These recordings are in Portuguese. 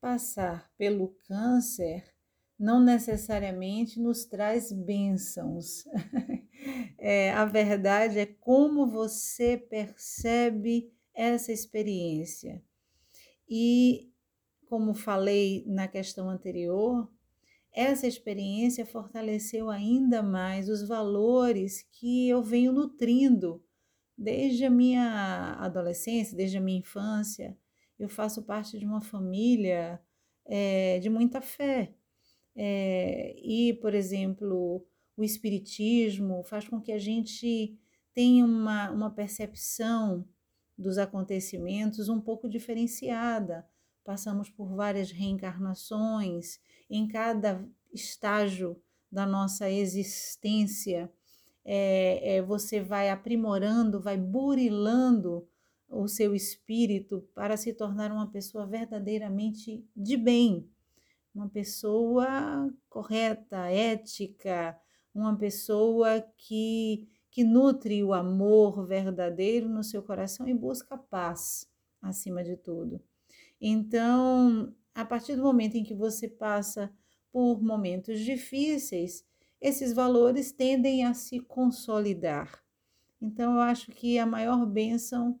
passar pelo câncer não necessariamente nos traz bênçãos. é, a verdade é como você percebe essa experiência. E, como falei na questão anterior, essa experiência fortaleceu ainda mais os valores que eu venho nutrindo desde a minha adolescência, desde a minha infância. Eu faço parte de uma família é, de muita fé. É, e, por exemplo, o Espiritismo faz com que a gente tenha uma, uma percepção dos acontecimentos um pouco diferenciada. Passamos por várias reencarnações, em cada estágio da nossa existência, é, é, você vai aprimorando, vai burilando o seu espírito para se tornar uma pessoa verdadeiramente de bem, uma pessoa correta, ética, uma pessoa que, que nutre o amor verdadeiro no seu coração e busca paz acima de tudo. Então, a partir do momento em que você passa por momentos difíceis, esses valores tendem a se consolidar. Então, eu acho que a maior bênção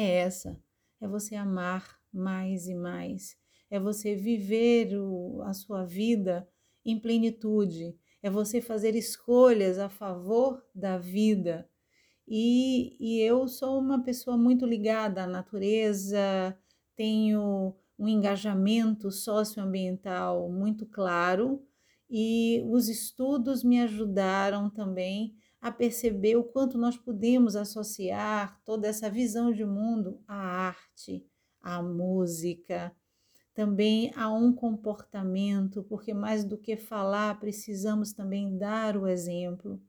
é essa: é você amar mais e mais, é você viver o, a sua vida em plenitude, é você fazer escolhas a favor da vida. E, e eu sou uma pessoa muito ligada à natureza, tenho um engajamento socioambiental muito claro e os estudos me ajudaram também a perceber o quanto nós podemos associar toda essa visão de mundo à arte, à música, também a um comportamento, porque mais do que falar, precisamos também dar o exemplo.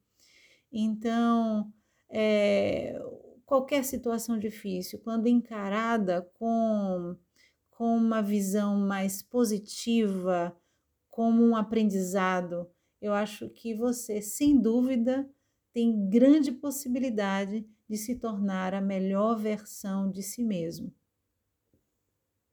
Então, é, qualquer situação difícil, quando encarada com, com uma visão mais positiva, como um aprendizado, eu acho que você, sem dúvida, tem grande possibilidade de se tornar a melhor versão de si mesmo.